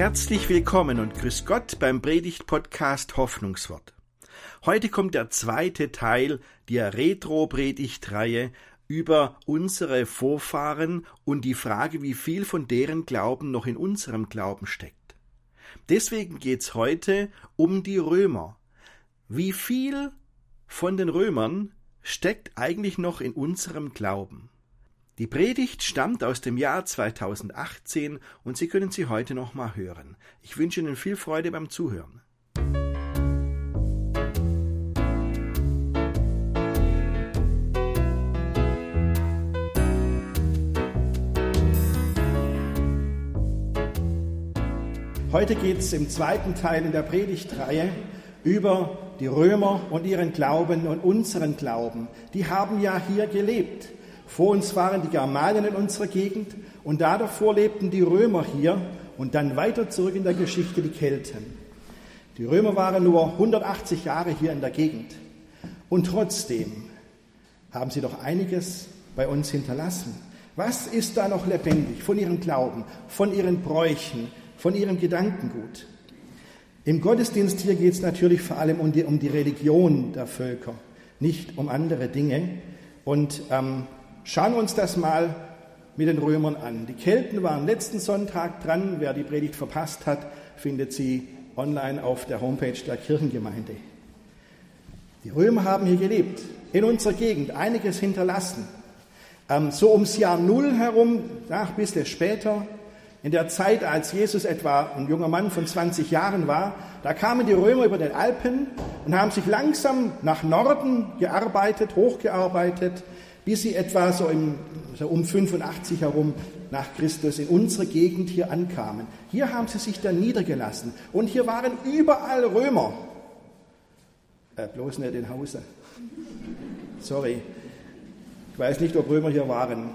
Herzlich willkommen und grüß Gott beim Predigt-Podcast Hoffnungswort. Heute kommt der zweite Teil der Retro-Predigtreihe über unsere Vorfahren und die Frage, wie viel von deren Glauben noch in unserem Glauben steckt. Deswegen geht's heute um die Römer. Wie viel von den Römern steckt eigentlich noch in unserem Glauben? Die Predigt stammt aus dem Jahr 2018 und Sie können sie heute noch mal hören. Ich wünsche Ihnen viel Freude beim Zuhören. Heute geht es im zweiten Teil in der Predigtreihe über die Römer und ihren Glauben und unseren Glauben. Die haben ja hier gelebt. Vor uns waren die Germanen in unserer Gegend und da davor lebten die Römer hier und dann weiter zurück in der Geschichte die Kelten. Die Römer waren nur 180 Jahre hier in der Gegend und trotzdem haben sie doch einiges bei uns hinterlassen. Was ist da noch lebendig von ihrem Glauben, von ihren Bräuchen, von ihrem Gedankengut? Im Gottesdienst hier geht es natürlich vor allem um die, um die Religion der Völker, nicht um andere Dinge. Und ähm, Schauen wir uns das mal mit den Römern an. Die Kelten waren letzten Sonntag dran. Wer die Predigt verpasst hat, findet sie online auf der Homepage der Kirchengemeinde. Die Römer haben hier gelebt, in unserer Gegend, einiges hinterlassen. Ähm, so ums Jahr Null herum, nach bisschen später, in der Zeit, als Jesus etwa ein junger Mann von 20 Jahren war, da kamen die Römer über den Alpen und haben sich langsam nach Norden gearbeitet, hochgearbeitet, bis sie etwa so, im, so um 85 herum nach Christus in unsere Gegend hier ankamen. Hier haben sie sich dann niedergelassen und hier waren überall Römer. Äh, bloß nicht in Hause. Sorry. Ich weiß nicht, ob Römer hier waren.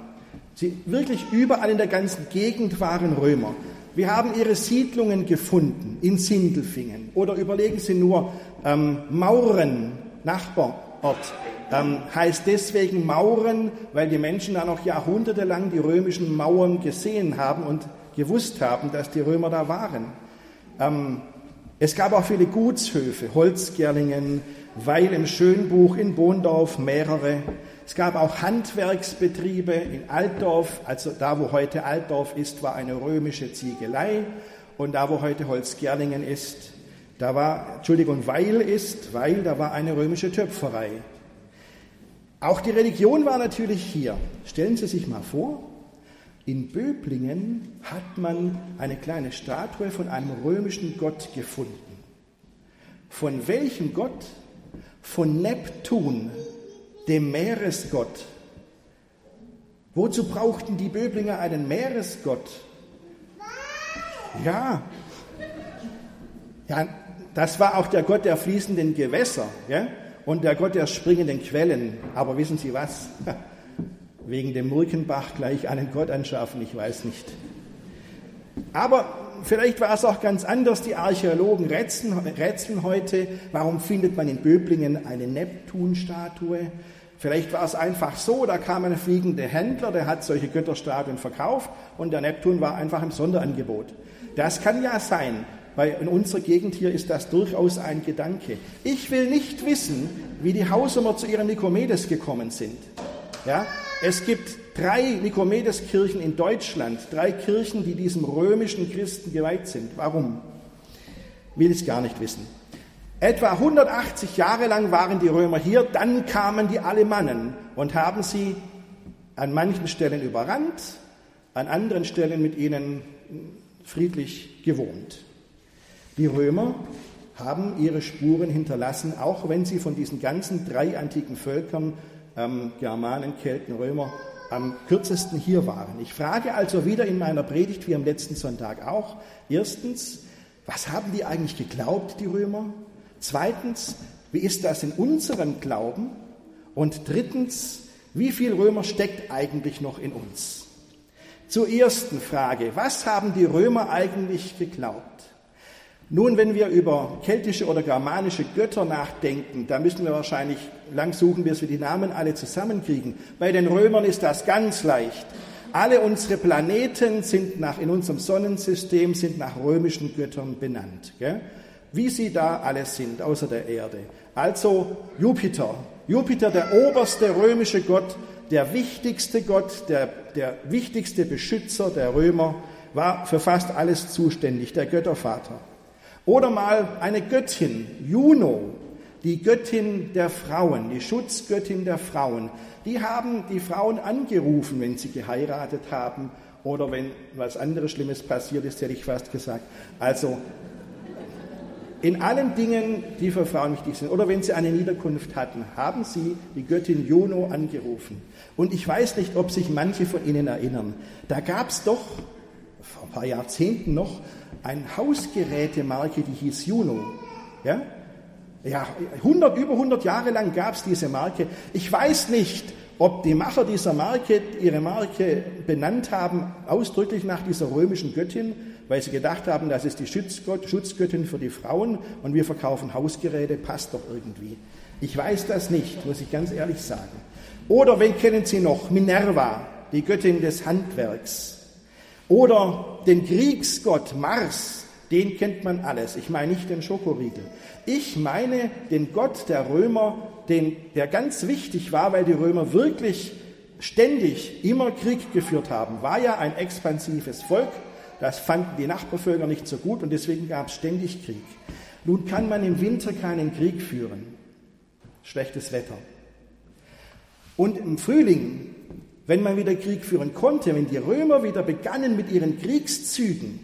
Sie, wirklich überall in der ganzen Gegend waren Römer. Wir haben ihre Siedlungen gefunden in Sindelfingen oder überlegen Sie nur ähm, Mauren, Nachbarort ähm, heißt deswegen Mauren, weil die Menschen da noch jahrhundertelang die römischen Mauern gesehen haben und gewusst haben, dass die Römer da waren. Ähm, es gab auch viele Gutshöfe, Holzgerlingen, Weil im Schönbuch, in Bohndorf mehrere. Es gab auch Handwerksbetriebe in Altdorf, also da, wo heute Altdorf ist, war eine römische Ziegelei und da, wo heute Holzgerlingen ist, da war, Entschuldigung, Weil ist, Weil, da war eine römische Töpferei. Auch die Religion war natürlich hier. Stellen Sie sich mal vor, in Böblingen hat man eine kleine Statue von einem römischen Gott gefunden. Von welchem Gott? Von Neptun, dem Meeresgott. Wozu brauchten die Böblinger einen Meeresgott? Ja, ja, das war auch der Gott der fließenden Gewässer. Ja? und der Gott der springenden Quellen. Aber wissen Sie was? Wegen dem Murkenbach gleich einen Gott anschaffen, ich weiß nicht. Aber vielleicht war es auch ganz anders. Die Archäologen rätseln, rätseln heute, warum findet man in Böblingen eine Neptunstatue? Vielleicht war es einfach so, da kam ein fliegender Händler, der hat solche Götterstatuen verkauft und der Neptun war einfach im Sonderangebot. Das kann ja sein weil in unserer Gegend hier ist das durchaus ein Gedanke. Ich will nicht wissen, wie die Hausumer zu ihrem Nikomedes gekommen sind. Ja, es gibt drei Nikomedes-Kirchen in Deutschland, drei Kirchen, die diesem römischen Christen geweiht sind. Warum? Will ich gar nicht wissen. Etwa 180 Jahre lang waren die Römer hier, dann kamen die Alemannen und haben sie an manchen Stellen überrannt, an anderen Stellen mit ihnen friedlich gewohnt. Die Römer haben ihre Spuren hinterlassen, auch wenn sie von diesen ganzen drei antiken Völkern, ähm, Germanen, Kelten, Römer, am kürzesten hier waren. Ich frage also wieder in meiner Predigt wie am letzten Sonntag auch, erstens, was haben die eigentlich geglaubt, die Römer? Zweitens, wie ist das in unserem Glauben? Und drittens, wie viel Römer steckt eigentlich noch in uns? Zur ersten Frage, was haben die Römer eigentlich geglaubt? Nun, wenn wir über keltische oder germanische Götter nachdenken, da müssen wir wahrscheinlich lang suchen, bis wir die Namen alle zusammenkriegen. Bei den Römern ist das ganz leicht. Alle unsere Planeten sind nach, in unserem Sonnensystem sind nach römischen Göttern benannt. Gell? Wie sie da alle sind, außer der Erde. Also Jupiter. Jupiter, der oberste römische Gott, der wichtigste Gott, der, der wichtigste Beschützer der Römer, war für fast alles zuständig, der Göttervater. Oder mal eine Göttin, Juno, die Göttin der Frauen, die Schutzgöttin der Frauen. Die haben die Frauen angerufen, wenn sie geheiratet haben oder wenn was anderes Schlimmes passiert ist, hätte ich fast gesagt. Also in allen Dingen, die für Frauen wichtig sind, oder wenn sie eine Niederkunft hatten, haben sie die Göttin Juno angerufen. Und ich weiß nicht, ob sich manche von Ihnen erinnern. Da gab es doch vor ein paar Jahrzehnten noch eine Hausgerätemarke, die hieß Juno. Ja? Ja, 100, über 100 Jahre lang gab es diese Marke. Ich weiß nicht, ob die Macher dieser Marke ihre Marke benannt haben, ausdrücklich nach dieser römischen Göttin, weil sie gedacht haben, das ist die Schutzgott, Schutzgöttin für die Frauen und wir verkaufen Hausgeräte, passt doch irgendwie. Ich weiß das nicht, muss ich ganz ehrlich sagen. Oder wen kennen Sie noch? Minerva, die Göttin des Handwerks. Oder den Kriegsgott Mars, den kennt man alles. Ich meine nicht den Schokoriegel. Ich meine den Gott der Römer, den, der ganz wichtig war, weil die Römer wirklich ständig immer Krieg geführt haben. War ja ein expansives Volk. Das fanden die Nachbarvölker nicht so gut und deswegen gab es ständig Krieg. Nun kann man im Winter keinen Krieg führen. Schlechtes Wetter. Und im Frühling wenn man wieder Krieg führen konnte, wenn die Römer wieder begannen mit ihren Kriegszügen,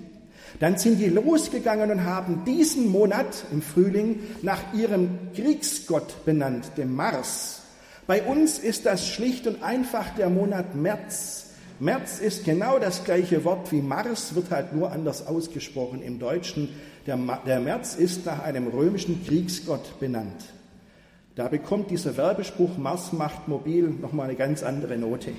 dann sind die losgegangen und haben diesen Monat im Frühling nach ihrem Kriegsgott benannt, dem Mars. Bei uns ist das schlicht und einfach der Monat März. März ist genau das gleiche Wort wie Mars, wird halt nur anders ausgesprochen im Deutschen. Der, der März ist nach einem römischen Kriegsgott benannt. Da bekommt dieser Werbespruch Mars macht mobil nochmal eine ganz andere Note.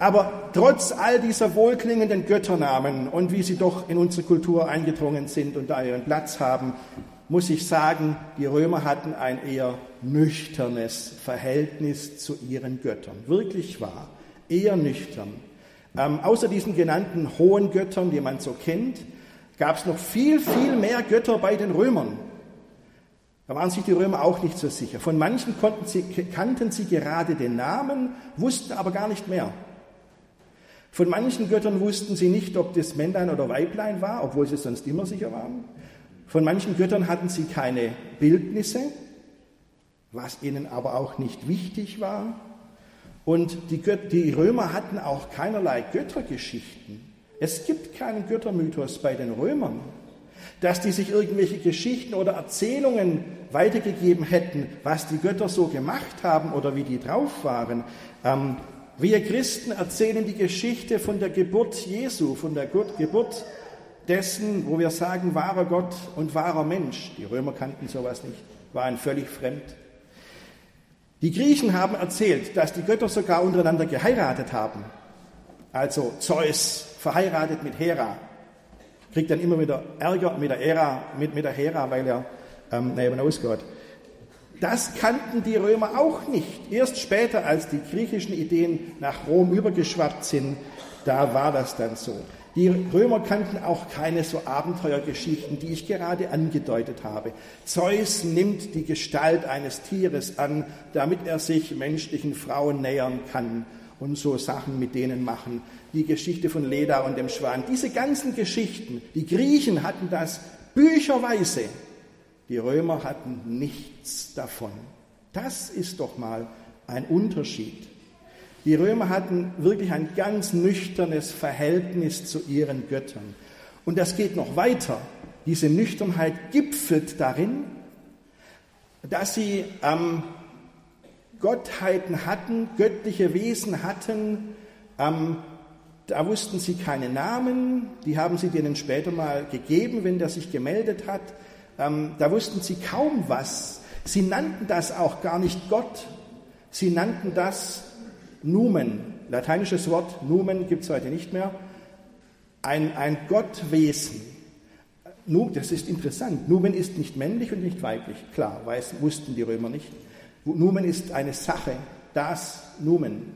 Aber trotz all dieser wohlklingenden Götternamen und wie sie doch in unsere Kultur eingedrungen sind und da ihren Platz haben, muss ich sagen, die Römer hatten ein eher nüchternes Verhältnis zu ihren Göttern. Wirklich wahr. Eher nüchtern. Ähm, außer diesen genannten hohen Göttern, die man so kennt, gab es noch viel, viel mehr Götter bei den Römern. Da waren sich die Römer auch nicht so sicher. Von manchen sie, kannten sie gerade den Namen, wussten aber gar nicht mehr. Von manchen Göttern wussten sie nicht, ob das Männlein oder Weiblein war, obwohl sie sonst immer sicher waren. Von manchen Göttern hatten sie keine Bildnisse, was ihnen aber auch nicht wichtig war. Und die, Göt die Römer hatten auch keinerlei Göttergeschichten. Es gibt keinen Göttermythos bei den Römern dass die sich irgendwelche Geschichten oder Erzählungen weitergegeben hätten, was die Götter so gemacht haben oder wie die drauf waren. Ähm, wir Christen erzählen die Geschichte von der Geburt Jesu, von der Geburt dessen, wo wir sagen, wahrer Gott und wahrer Mensch. Die Römer kannten sowas nicht, waren völlig fremd. Die Griechen haben erzählt, dass die Götter sogar untereinander geheiratet haben. Also Zeus verheiratet mit Hera, kriegt dann immer wieder Ärger mit der, Ära, mit, mit der Hera, weil er ähm, neben ausgeht. Das kannten die Römer auch nicht. Erst später, als die griechischen Ideen nach Rom übergeschwappt sind, da war das dann so. Die Römer kannten auch keine so Abenteuergeschichten, die ich gerade angedeutet habe. Zeus nimmt die Gestalt eines Tieres an, damit er sich menschlichen Frauen nähern kann und so Sachen mit denen machen. Die Geschichte von Leda und dem Schwan. Diese ganzen Geschichten, die Griechen hatten das bücherweise. Die Römer hatten nichts davon. Das ist doch mal ein Unterschied. Die Römer hatten wirklich ein ganz nüchternes Verhältnis zu ihren Göttern. Und das geht noch weiter. Diese Nüchternheit gipfelt darin, dass sie am Gottheiten hatten, göttliche Wesen hatten. Ähm, da wussten sie keine Namen, die haben sie denen später mal gegeben, wenn der sich gemeldet hat. Ähm, da wussten sie kaum was. Sie nannten das auch gar nicht Gott, sie nannten das Numen, lateinisches Wort, Numen gibt es heute nicht mehr, ein, ein Gottwesen. Das ist interessant. Numen ist nicht männlich und nicht weiblich. Klar, weiß, wussten die Römer nicht. Numen ist eine Sache, das Numen.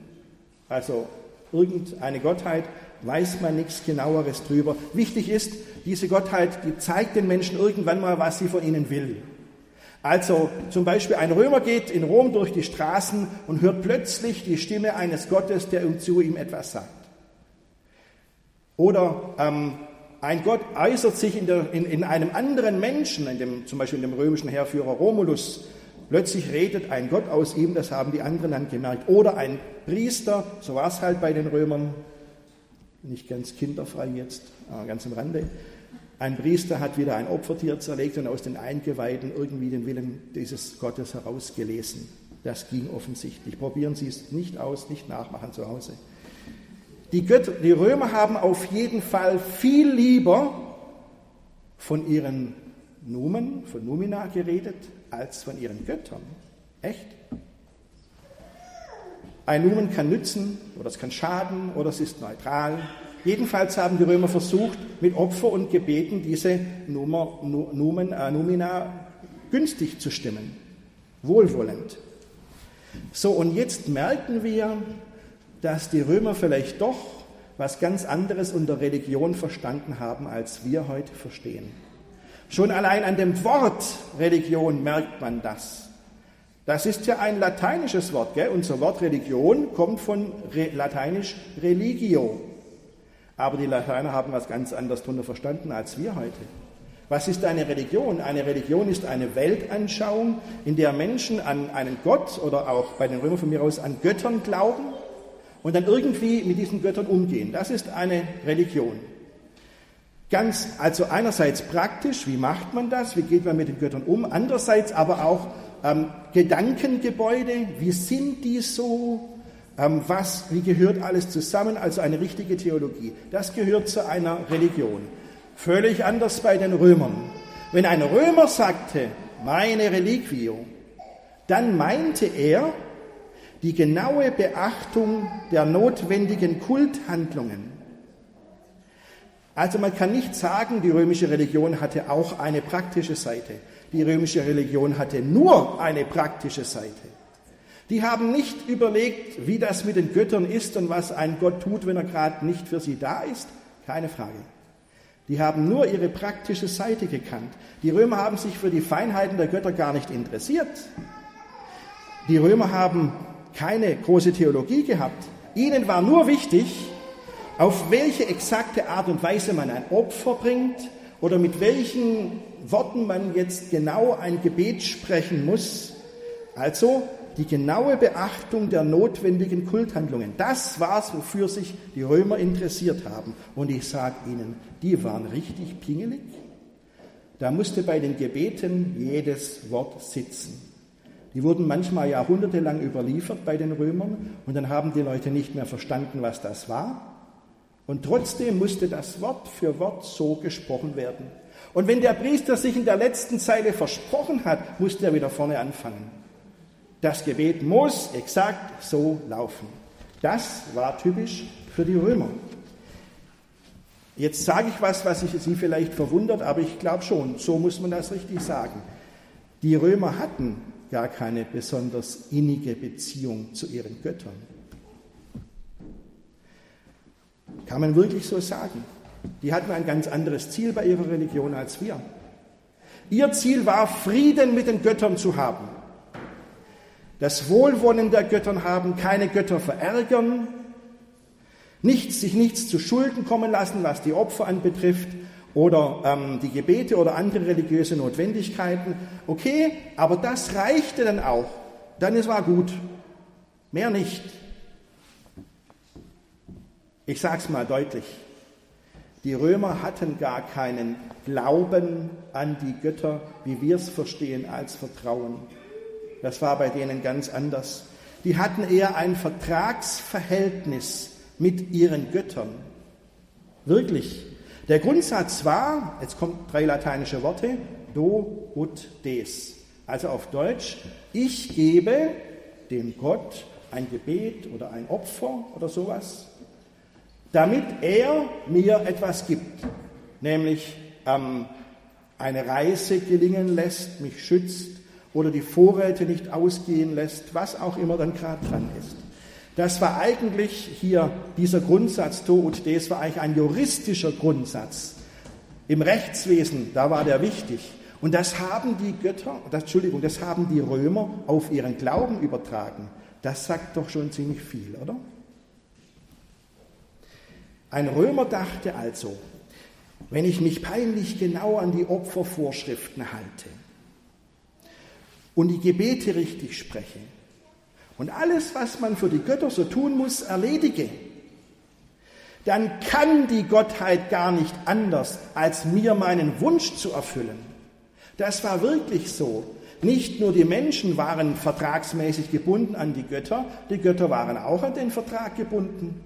Also irgendeine Gottheit, weiß man nichts genaueres drüber. Wichtig ist, diese Gottheit, die zeigt den Menschen irgendwann mal, was sie von ihnen will. Also zum Beispiel ein Römer geht in Rom durch die Straßen und hört plötzlich die Stimme eines Gottes, der zu ihm etwas sagt. Oder ähm, ein Gott äußert sich in, der, in, in einem anderen Menschen, in dem, zum Beispiel in dem römischen Heerführer Romulus. Plötzlich redet ein Gott aus ihm, das haben die anderen dann gemerkt. Oder ein Priester, so war es halt bei den Römern, nicht ganz kinderfrei jetzt, aber ganz am Rande. Ein Priester hat wieder ein Opfertier zerlegt und aus den Eingeweiden irgendwie den Willen dieses Gottes herausgelesen. Das ging offensichtlich. Probieren Sie es nicht aus, nicht nachmachen zu Hause. Die, Götter, die Römer haben auf jeden Fall viel lieber von ihren Numen, von Numina geredet, als von ihren Göttern. Echt? Ein Numen kann nützen oder es kann schaden oder es ist neutral. Jedenfalls haben die Römer versucht, mit Opfer und Gebeten diese Nummer, Numen, äh, Numina günstig zu stimmen, wohlwollend. So, und jetzt merken wir, dass die Römer vielleicht doch was ganz anderes unter Religion verstanden haben, als wir heute verstehen. Schon allein an dem Wort Religion merkt man das. Das ist ja ein lateinisches Wort. Gell? Unser Wort Religion kommt von Re lateinisch religio. Aber die Lateiner haben was ganz anderes darunter verstanden als wir heute. Was ist eine Religion? Eine Religion ist eine Weltanschauung, in der Menschen an einen Gott oder auch bei den Römern von mir aus an Göttern glauben und dann irgendwie mit diesen Göttern umgehen. Das ist eine Religion. Ganz, also einerseits praktisch, wie macht man das, wie geht man mit den Göttern um, andererseits aber auch ähm, Gedankengebäude, wie sind die so, ähm, was, wie gehört alles zusammen, also eine richtige Theologie. Das gehört zu einer Religion. Völlig anders bei den Römern. Wenn ein Römer sagte, meine Reliquio, dann meinte er die genaue Beachtung der notwendigen Kulthandlungen. Also man kann nicht sagen, die römische Religion hatte auch eine praktische Seite. Die römische Religion hatte nur eine praktische Seite. Die haben nicht überlegt, wie das mit den Göttern ist und was ein Gott tut, wenn er gerade nicht für sie da ist. Keine Frage. Die haben nur ihre praktische Seite gekannt. Die Römer haben sich für die Feinheiten der Götter gar nicht interessiert. Die Römer haben keine große Theologie gehabt. Ihnen war nur wichtig, auf welche exakte Art und Weise man ein Opfer bringt oder mit welchen Worten man jetzt genau ein Gebet sprechen muss. Also die genaue Beachtung der notwendigen Kulthandlungen. Das war es, wofür sich die Römer interessiert haben. Und ich sage Ihnen, die waren richtig pingelig. Da musste bei den Gebeten jedes Wort sitzen. Die wurden manchmal jahrhundertelang überliefert bei den Römern und dann haben die Leute nicht mehr verstanden, was das war. Und trotzdem musste das Wort für Wort so gesprochen werden. Und wenn der Priester sich in der letzten Zeile versprochen hat, musste er wieder vorne anfangen. Das Gebet muss exakt so laufen. Das war typisch für die Römer. Jetzt sage ich was, was Sie vielleicht verwundert, aber ich glaube schon, so muss man das richtig sagen. Die Römer hatten gar keine besonders innige Beziehung zu ihren Göttern. Kann man wirklich so sagen? Die hatten ein ganz anderes Ziel bei ihrer Religion als wir. Ihr Ziel war, Frieden mit den Göttern zu haben. Das Wohlwollen der Göttern haben, keine Götter verärgern, nichts, sich nichts zu Schulden kommen lassen, was die Opfer anbetrifft, oder ähm, die Gebete oder andere religiöse Notwendigkeiten. Okay, aber das reichte dann auch. Dann ist war gut. Mehr nicht. Ich sage es mal deutlich. Die Römer hatten gar keinen Glauben an die Götter, wie wir es verstehen, als Vertrauen. Das war bei denen ganz anders. Die hatten eher ein Vertragsverhältnis mit ihren Göttern. Wirklich. Der Grundsatz war, jetzt kommen drei lateinische Worte, do ut des. Also auf Deutsch, ich gebe dem Gott ein Gebet oder ein Opfer oder sowas, damit er mir etwas gibt, nämlich ähm, eine Reise gelingen lässt, mich schützt oder die Vorräte nicht ausgehen lässt, was auch immer dann gerade dran ist. Das war eigentlich hier dieser Grundsatz to ut des war eigentlich ein juristischer Grundsatz. Im Rechtswesen, da war der wichtig. Und das haben die Götter, das, Entschuldigung, das haben die Römer auf ihren Glauben übertragen. Das sagt doch schon ziemlich viel, oder? Ein Römer dachte also, wenn ich mich peinlich genau an die Opfervorschriften halte und die Gebete richtig spreche, und alles, was man für die Götter so tun muss, erledige, dann kann die Gottheit gar nicht anders, als mir meinen Wunsch zu erfüllen. Das war wirklich so. Nicht nur die Menschen waren vertragsmäßig gebunden an die Götter, die Götter waren auch an den Vertrag gebunden.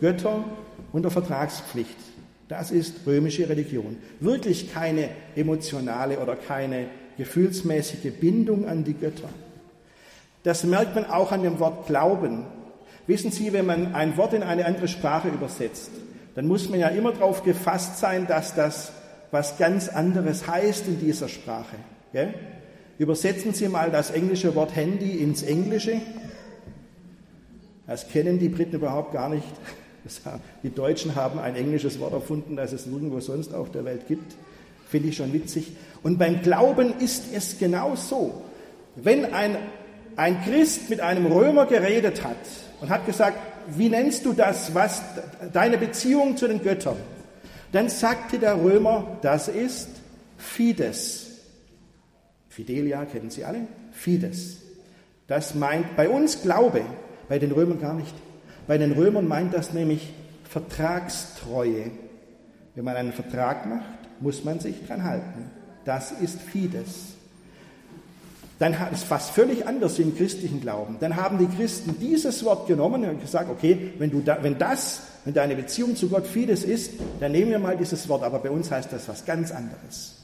Götter unter Vertragspflicht. Das ist römische Religion. Wirklich keine emotionale oder keine gefühlsmäßige Bindung an die Götter. Das merkt man auch an dem Wort Glauben. Wissen Sie, wenn man ein Wort in eine andere Sprache übersetzt, dann muss man ja immer darauf gefasst sein, dass das was ganz anderes heißt in dieser Sprache. Gell? Übersetzen Sie mal das englische Wort Handy ins Englische. Das kennen die Briten überhaupt gar nicht. Die Deutschen haben ein englisches Wort erfunden, das es nirgendwo sonst auf der Welt gibt. Finde ich schon witzig. Und beim Glauben ist es genau so. Wenn ein ein Christ mit einem Römer geredet hat und hat gesagt, wie nennst du das, was deine Beziehung zu den Göttern? Dann sagte der Römer, das ist Fides. Fidelia kennen Sie alle? Fides. Das meint bei uns Glaube, bei den Römern gar nicht. Bei den Römern meint das nämlich Vertragstreue. Wenn man einen Vertrag macht, muss man sich dran halten. Das ist Fides dann ist es fast völlig anders im christlichen Glauben. Dann haben die Christen dieses Wort genommen und gesagt, okay, wenn, du da, wenn das, wenn deine Beziehung zu Gott vieles ist, dann nehmen wir mal dieses Wort, aber bei uns heißt das was ganz anderes.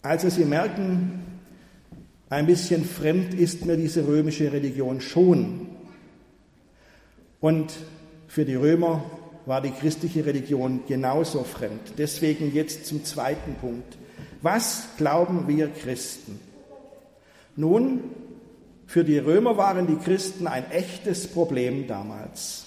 Also Sie merken, ein bisschen fremd ist mir diese römische Religion schon. Und für die Römer war die christliche Religion genauso fremd. Deswegen jetzt zum zweiten Punkt. Was glauben wir Christen? Nun, für die Römer waren die Christen ein echtes Problem damals.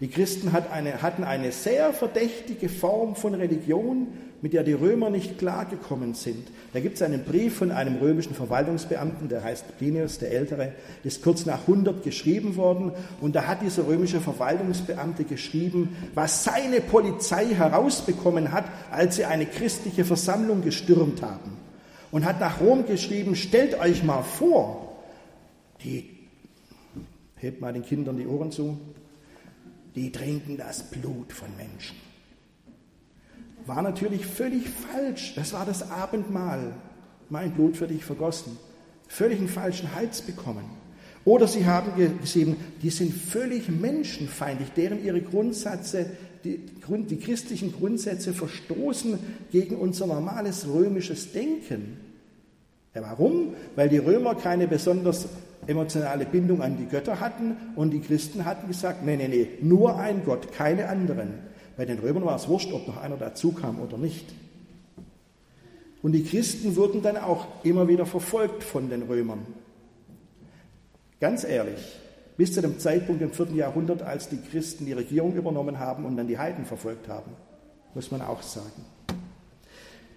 Die Christen hatten eine sehr verdächtige Form von Religion, mit der die Römer nicht klargekommen sind. Da gibt es einen Brief von einem römischen Verwaltungsbeamten, der heißt Plinius der Ältere, ist kurz nach 100 geschrieben worden. Und da hat dieser römische Verwaltungsbeamte geschrieben, was seine Polizei herausbekommen hat, als sie eine christliche Versammlung gestürmt haben. Und hat nach Rom geschrieben, stellt euch mal vor, die, hebt mal den Kindern die Ohren zu, die trinken das Blut von Menschen war natürlich völlig falsch. Das war das Abendmahl. Mein Blut für dich vergossen. Völlig einen falschen Hals bekommen. Oder sie haben gesehen, die sind völlig menschenfeindlich, deren ihre Grundsätze, die, die christlichen Grundsätze verstoßen gegen unser normales römisches Denken. Ja, warum? Weil die Römer keine besonders emotionale Bindung an die Götter hatten und die Christen hatten gesagt, nee, nee, nee, nur ein Gott, keine anderen. Bei den Römern war es wurscht, ob noch einer dazukam oder nicht. Und die Christen wurden dann auch immer wieder verfolgt von den Römern. Ganz ehrlich, bis zu dem Zeitpunkt im vierten Jahrhundert, als die Christen die Regierung übernommen haben und dann die Heiden verfolgt haben, muss man auch sagen.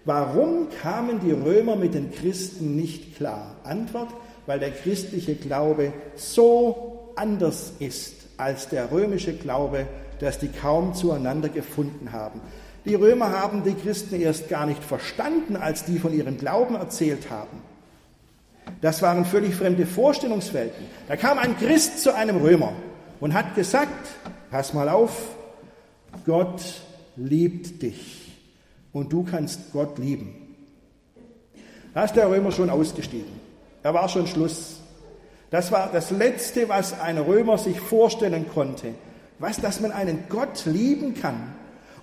Warum kamen die Römer mit den Christen nicht klar? Antwort, weil der christliche Glaube so anders ist als der römische Glaube dass die kaum zueinander gefunden haben. Die Römer haben die Christen erst gar nicht verstanden, als die von ihrem Glauben erzählt haben. Das waren völlig fremde Vorstellungswelten. Da kam ein Christ zu einem Römer und hat gesagt, pass mal auf, Gott liebt dich und du kannst Gott lieben. Da ist der Römer schon ausgestiegen. Da war schon Schluss. Das war das Letzte, was ein Römer sich vorstellen konnte, was, dass man einen Gott lieben kann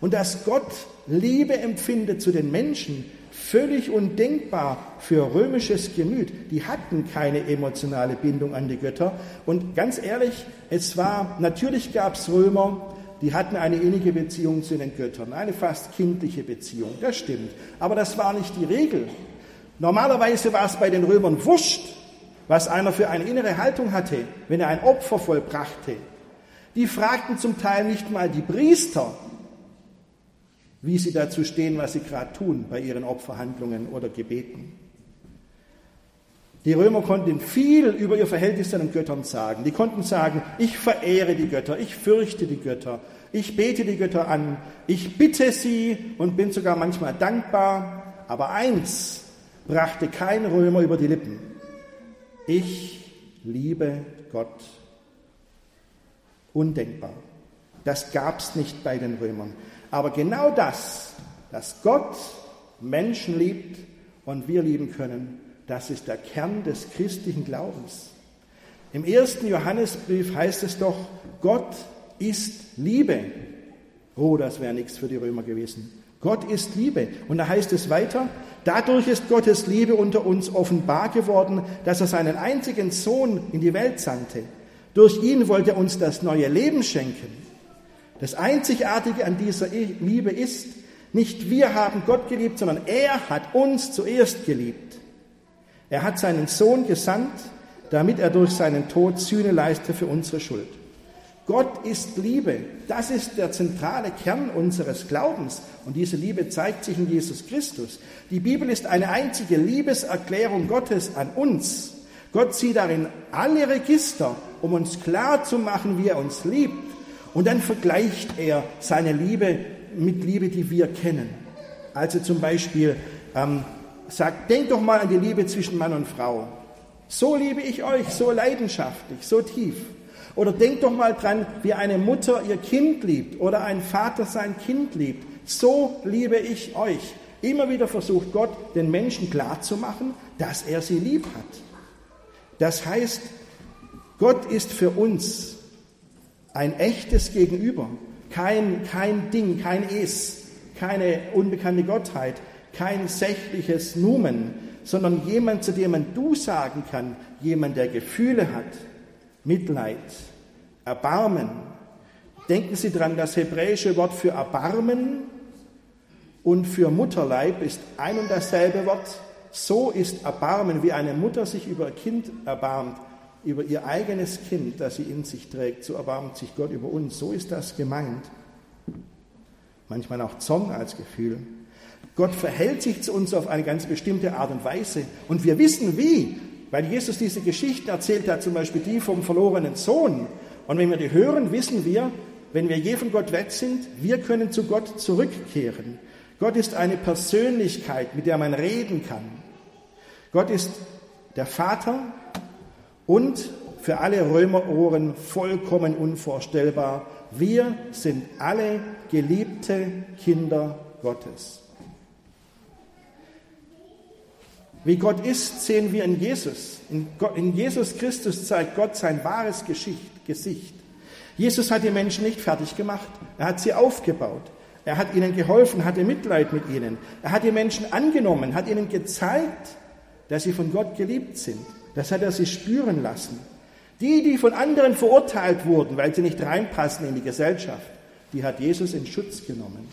und dass Gott Liebe empfindet zu den Menschen, völlig undenkbar für römisches Gemüt. Die hatten keine emotionale Bindung an die Götter. Und ganz ehrlich, es war, natürlich gab es Römer, die hatten eine innige Beziehung zu den Göttern, eine fast kindliche Beziehung, das stimmt. Aber das war nicht die Regel. Normalerweise war es bei den Römern wurscht, was einer für eine innere Haltung hatte, wenn er ein Opfer vollbrachte. Die fragten zum Teil nicht mal die Priester, wie sie dazu stehen, was sie gerade tun bei ihren Opferhandlungen oder Gebeten. Die Römer konnten viel über ihr Verhältnis zu den Göttern sagen. Die konnten sagen, ich verehre die Götter, ich fürchte die Götter, ich bete die Götter an, ich bitte sie und bin sogar manchmal dankbar. Aber eins brachte kein Römer über die Lippen. Ich liebe Gott. Undenkbar. Das gab es nicht bei den Römern. Aber genau das, dass Gott Menschen liebt und wir lieben können, das ist der Kern des christlichen Glaubens. Im ersten Johannesbrief heißt es doch, Gott ist Liebe. Oh, das wäre nichts für die Römer gewesen. Gott ist Liebe. Und da heißt es weiter, dadurch ist Gottes Liebe unter uns offenbar geworden, dass er seinen einzigen Sohn in die Welt sandte. Durch ihn wollte er uns das neue Leben schenken. Das Einzigartige an dieser Liebe ist, nicht wir haben Gott geliebt, sondern er hat uns zuerst geliebt. Er hat seinen Sohn gesandt, damit er durch seinen Tod Sühne leiste für unsere Schuld. Gott ist Liebe. Das ist der zentrale Kern unseres Glaubens. Und diese Liebe zeigt sich in Jesus Christus. Die Bibel ist eine einzige Liebeserklärung Gottes an uns. Gott zieht darin alle Register, um uns klar zu machen, wie er uns liebt. Und dann vergleicht er seine Liebe mit Liebe, die wir kennen. Also zum Beispiel ähm, sagt, denkt doch mal an die Liebe zwischen Mann und Frau. So liebe ich euch, so leidenschaftlich, so tief. Oder denkt doch mal dran, wie eine Mutter ihr Kind liebt oder ein Vater sein Kind liebt. So liebe ich euch. Immer wieder versucht Gott, den Menschen klarzumachen, dass er sie lieb hat. Das heißt, Gott ist für uns ein echtes Gegenüber. Kein, kein Ding, kein Es, keine unbekannte Gottheit, kein sächliches Numen, sondern jemand, zu dem man du sagen kann, jemand, der Gefühle hat, Mitleid, Erbarmen. Denken Sie dran, das hebräische Wort für Erbarmen und für Mutterleib ist ein und dasselbe Wort. So ist Erbarmen, wie eine Mutter sich über ihr Kind erbarmt, über ihr eigenes Kind, das sie in sich trägt, so erbarmt sich Gott über uns. So ist das gemeint. Manchmal auch Zorn als Gefühl. Gott verhält sich zu uns auf eine ganz bestimmte Art und Weise. Und wir wissen wie. Weil Jesus diese Geschichten erzählt hat, zum Beispiel die vom verlorenen Sohn. Und wenn wir die hören, wissen wir, wenn wir je von Gott weg sind, wir können zu Gott zurückkehren. Gott ist eine Persönlichkeit, mit der man reden kann. Gott ist der Vater und für alle Römerohren vollkommen unvorstellbar. Wir sind alle geliebte Kinder Gottes. Wie Gott ist, sehen wir in Jesus. In, Jesus Christus zeigt Gott sein wahres Gesicht. Jesus hat die Menschen nicht fertig gemacht, er hat sie aufgebaut. Er hat ihnen geholfen, hatte Mitleid mit ihnen. Er hat die Menschen angenommen, hat ihnen gezeigt, dass sie von Gott geliebt sind. Das hat er sie spüren lassen. Die, die von anderen verurteilt wurden, weil sie nicht reinpassen in die Gesellschaft, die hat Jesus in Schutz genommen.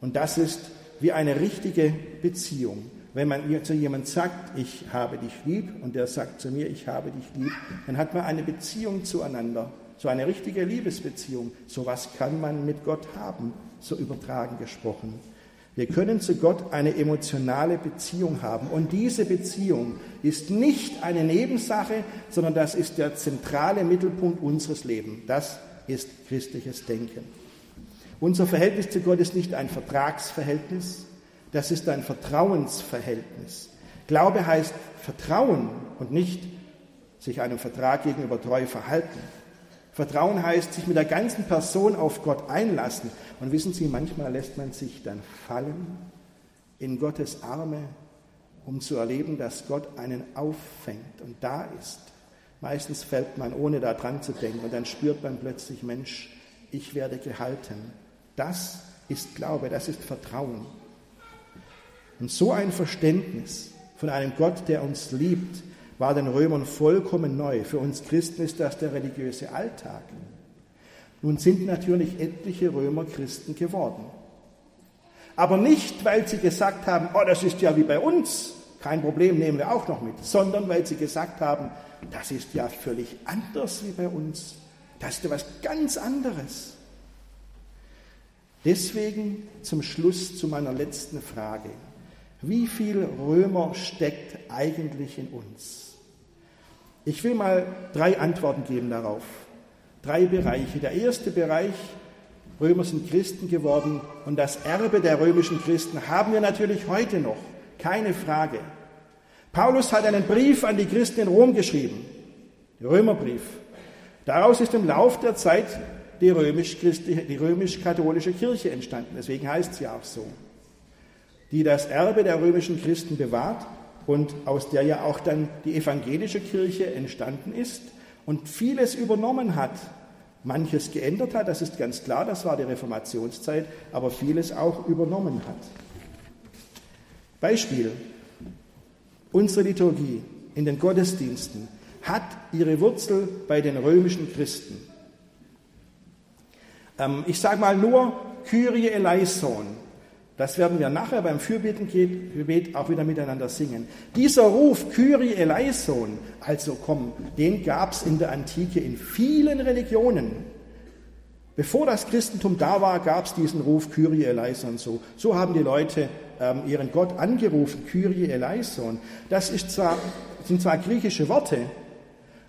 Und das ist wie eine richtige Beziehung. Wenn man zu jemandem sagt, ich habe dich lieb, und der sagt zu mir, ich habe dich lieb, dann hat man eine Beziehung zueinander, so eine richtige Liebesbeziehung. So was kann man mit Gott haben, so übertragen gesprochen. Wir können zu Gott eine emotionale Beziehung haben. Und diese Beziehung ist nicht eine Nebensache, sondern das ist der zentrale Mittelpunkt unseres Lebens. Das ist christliches Denken. Unser Verhältnis zu Gott ist nicht ein Vertragsverhältnis, das ist ein Vertrauensverhältnis. Glaube heißt Vertrauen und nicht sich einem Vertrag gegenüber treu verhalten. Vertrauen heißt sich mit der ganzen Person auf Gott einlassen. Und wissen Sie, manchmal lässt man sich dann fallen in Gottes Arme, um zu erleben, dass Gott einen auffängt und da ist. Meistens fällt man, ohne da dran zu denken, und dann spürt man plötzlich, Mensch, ich werde gehalten. Das ist Glaube, das ist Vertrauen. Und so ein Verständnis von einem Gott, der uns liebt, war den Römern vollkommen neu. Für uns Christen ist das der religiöse Alltag. Nun sind natürlich etliche Römer Christen geworden. Aber nicht, weil sie gesagt haben, oh, das ist ja wie bei uns, kein Problem, nehmen wir auch noch mit, sondern weil sie gesagt haben, das ist ja völlig anders wie bei uns. Das ist ja was ganz anderes. Deswegen zum Schluss zu meiner letzten Frage. Wie viel Römer steckt eigentlich in uns? Ich will mal drei Antworten geben darauf. Drei Bereiche. Der erste Bereich, Römer sind Christen geworden und das Erbe der römischen Christen haben wir natürlich heute noch. Keine Frage. Paulus hat einen Brief an die Christen in Rom geschrieben, der Römerbrief. Daraus ist im Lauf der Zeit die römisch-katholische römisch Kirche entstanden. Deswegen heißt sie auch so. Die das Erbe der römischen Christen bewahrt und aus der ja auch dann die evangelische Kirche entstanden ist und vieles übernommen hat, manches geändert hat, das ist ganz klar, das war die Reformationszeit, aber vieles auch übernommen hat. Beispiel, unsere Liturgie in den Gottesdiensten hat ihre Wurzel bei den römischen Christen. Ähm, ich sage mal nur Kyrie eleison. Das werden wir nachher beim Fürbetgebet auch wieder miteinander singen. Dieser Ruf Kyrie eleison, also komm, den gab es in der Antike in vielen Religionen. Bevor das Christentum da war, gab es diesen Ruf Kyrie eleison so. So haben die Leute ähm, ihren Gott angerufen, Kyrie eleison. Das ist zwar, sind zwar griechische Worte,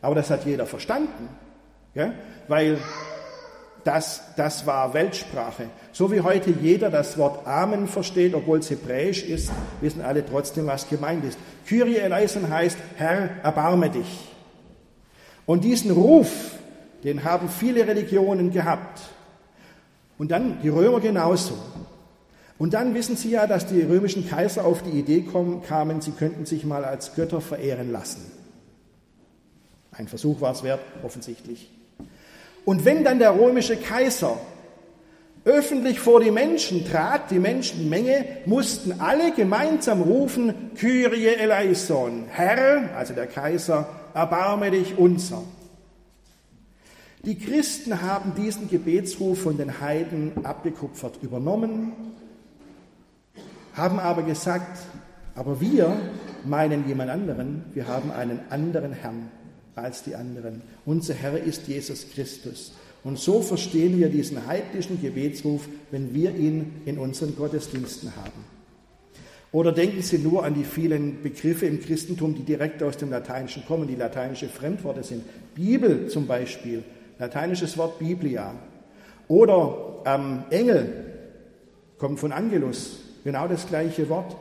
aber das hat jeder verstanden, ja? weil das, das war Weltsprache. So wie heute jeder das Wort Amen versteht, obwohl es hebräisch ist, wissen alle trotzdem, was gemeint ist. Kyrie eleison heißt, Herr, erbarme dich. Und diesen Ruf, den haben viele Religionen gehabt. Und dann die Römer genauso. Und dann wissen Sie ja, dass die römischen Kaiser auf die Idee kommen, kamen, sie könnten sich mal als Götter verehren lassen. Ein Versuch war es wert, offensichtlich. Und wenn dann der römische Kaiser öffentlich vor die Menschen trat, die Menschenmenge, mussten alle gemeinsam rufen, Kyrie eleison, Herr, also der Kaiser, erbarme dich unser. Die Christen haben diesen Gebetsruf von den Heiden abgekupfert übernommen, haben aber gesagt, aber wir meinen jemand anderen, wir haben einen anderen Herrn als die anderen. Unser Herr ist Jesus Christus. Und so verstehen wir diesen heidnischen Gebetsruf, wenn wir ihn in unseren Gottesdiensten haben. Oder denken Sie nur an die vielen Begriffe im Christentum, die direkt aus dem Lateinischen kommen, die lateinische Fremdworte sind. Bibel zum Beispiel, lateinisches Wort Biblia. Oder ähm, Engel, kommt von Angelus, genau das gleiche Wort.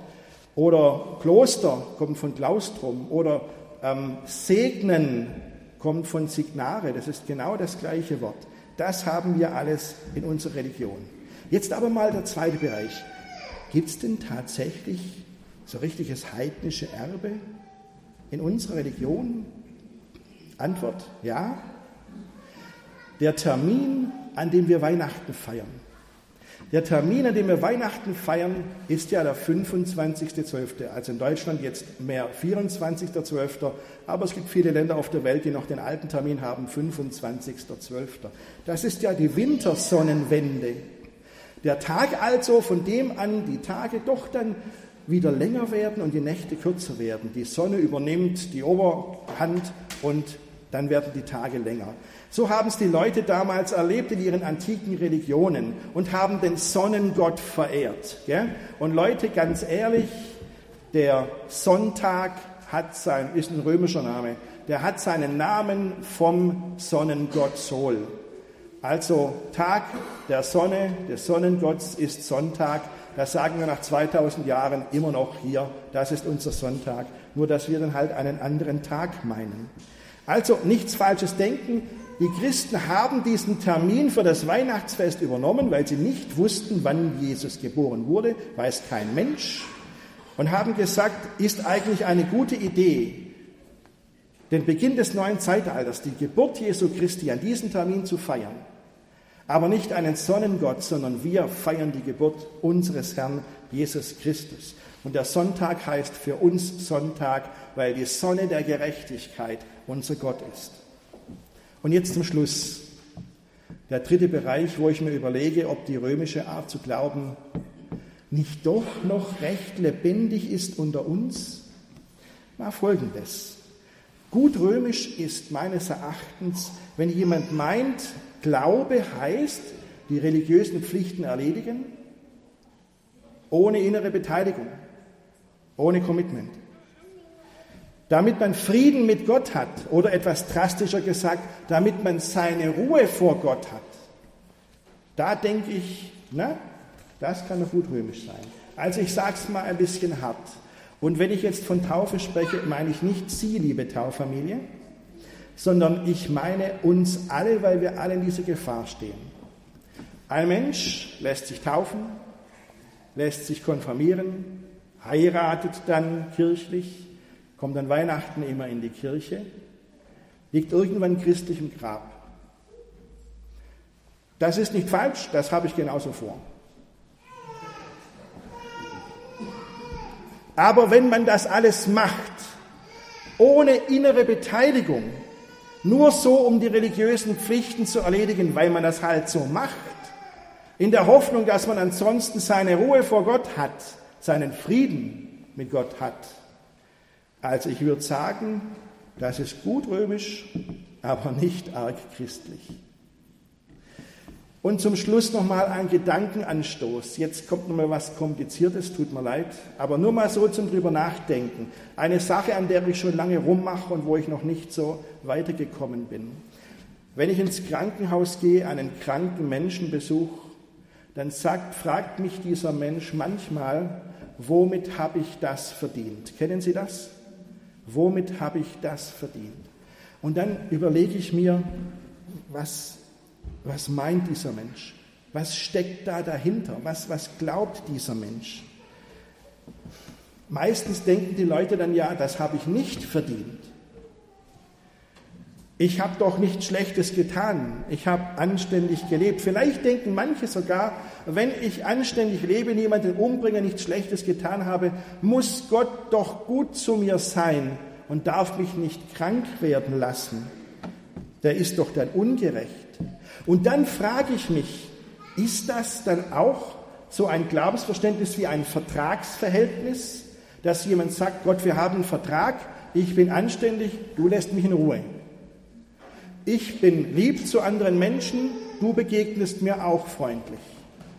Oder Kloster, kommt von Claustrum. Oder ähm, segnen kommt von signare, das ist genau das gleiche Wort. Das haben wir alles in unserer Religion. Jetzt aber mal der zweite Bereich. Gibt es denn tatsächlich so richtiges heidnische Erbe in unserer Religion? Antwort ja. Der Termin, an dem wir Weihnachten feiern, der Termin, an dem wir Weihnachten feiern, ist ja der 25.12. Also in Deutschland jetzt mehr 24.12. Aber es gibt viele Länder auf der Welt, die noch den alten Termin haben, 25.12. Das ist ja die Wintersonnenwende. Der Tag also, von dem an die Tage doch dann wieder länger werden und die Nächte kürzer werden. Die Sonne übernimmt die Oberhand und dann werden die Tage länger. So haben es die Leute damals erlebt in ihren antiken Religionen und haben den Sonnengott verehrt. Gell? Und Leute, ganz ehrlich, der Sonntag hat sein, ist ein römischer Name, der hat seinen Namen vom Sonnengott Sol. Also Tag der Sonne, des Sonnengotts ist Sonntag. Das sagen wir nach 2000 Jahren immer noch hier. Das ist unser Sonntag. Nur dass wir dann halt einen anderen Tag meinen. Also nichts Falsches denken. Die Christen haben diesen Termin für das Weihnachtsfest übernommen, weil sie nicht wussten, wann Jesus geboren wurde, weiß kein Mensch, und haben gesagt, ist eigentlich eine gute Idee, den Beginn des neuen Zeitalters, die Geburt Jesu Christi an diesem Termin zu feiern. Aber nicht einen Sonnengott, sondern wir feiern die Geburt unseres Herrn Jesus Christus. Und der Sonntag heißt für uns Sonntag, weil die Sonne der Gerechtigkeit unser Gott ist. Und jetzt zum Schluss. Der dritte Bereich, wo ich mir überlege, ob die römische Art zu glauben nicht doch noch recht lebendig ist unter uns. war folgendes. Gut römisch ist meines Erachtens, wenn jemand meint, Glaube heißt, die religiösen Pflichten erledigen, ohne innere Beteiligung, ohne Commitment. Damit man Frieden mit Gott hat, oder etwas drastischer gesagt, damit man seine Ruhe vor Gott hat. Da denke ich, na, das kann doch gut römisch sein. Also ich sage es mal ein bisschen hart. Und wenn ich jetzt von Taufe spreche, meine ich nicht Sie, liebe Tauffamilie, sondern ich meine uns alle, weil wir alle in dieser Gefahr stehen. Ein Mensch lässt sich taufen, lässt sich konfirmieren, heiratet dann kirchlich, kommt an Weihnachten immer in die Kirche, liegt irgendwann christlich im Grab. Das ist nicht falsch, das habe ich genauso vor. Aber wenn man das alles macht, ohne innere Beteiligung, nur so, um die religiösen Pflichten zu erledigen, weil man das halt so macht, in der Hoffnung, dass man ansonsten seine Ruhe vor Gott hat, seinen Frieden mit Gott hat. Also ich würde sagen, das ist gut römisch, aber nicht arg christlich. Und zum Schluss nochmal ein Gedankenanstoß. Jetzt kommt nochmal was Kompliziertes, tut mir leid, aber nur mal so zum drüber nachdenken. Eine Sache, an der ich schon lange rummache und wo ich noch nicht so weitergekommen bin. Wenn ich ins Krankenhaus gehe, einen kranken Menschen besuche, dann sagt, fragt mich dieser Mensch manchmal, womit habe ich das verdient? Kennen Sie das? Womit habe ich das verdient? Und dann überlege ich mir, was was meint dieser Mensch? Was steckt da dahinter? Was, was glaubt dieser Mensch? Meistens denken die Leute dann, ja, das habe ich nicht verdient. Ich habe doch nichts Schlechtes getan. Ich habe anständig gelebt. Vielleicht denken manche sogar, wenn ich anständig lebe, niemanden umbringe, nichts Schlechtes getan habe, muss Gott doch gut zu mir sein und darf mich nicht krank werden lassen. Der ist doch dann ungerecht. Und dann frage ich mich, ist das dann auch so ein Glaubensverständnis wie ein Vertragsverhältnis, dass jemand sagt, Gott, wir haben einen Vertrag, ich bin anständig, du lässt mich in Ruhe. Ich bin lieb zu anderen Menschen, du begegnest mir auch freundlich.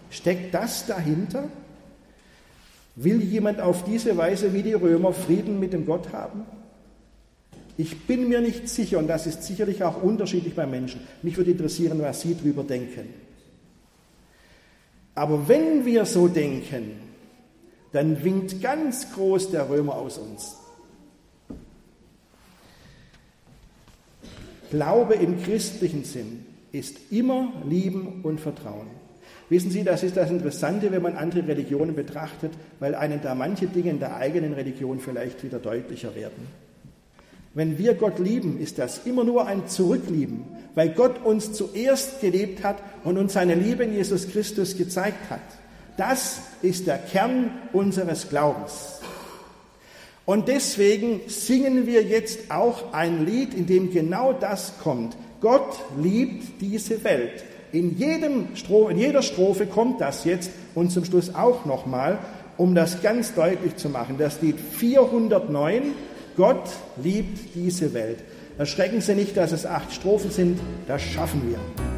Steckt das dahinter? Will jemand auf diese Weise wie die Römer Frieden mit dem Gott haben? Ich bin mir nicht sicher, und das ist sicherlich auch unterschiedlich bei Menschen. Mich würde interessieren, was Sie darüber denken. Aber wenn wir so denken, dann winkt ganz groß der Römer aus uns. Glaube im christlichen Sinn ist immer Lieben und Vertrauen. Wissen Sie, das ist das Interessante, wenn man andere Religionen betrachtet, weil einen da manche Dinge in der eigenen Religion vielleicht wieder deutlicher werden. Wenn wir Gott lieben, ist das immer nur ein Zurücklieben, weil Gott uns zuerst gelebt hat und uns seine Liebe in Jesus Christus gezeigt hat. Das ist der Kern unseres Glaubens. Und deswegen singen wir jetzt auch ein Lied, in dem genau das kommt. Gott liebt diese Welt. In, jedem Strophe, in jeder Strophe kommt das jetzt und zum Schluss auch nochmal, um das ganz deutlich zu machen. Das Lied 409 Gott liebt diese Welt. Erschrecken Sie nicht, dass es acht Strophen sind, das schaffen wir.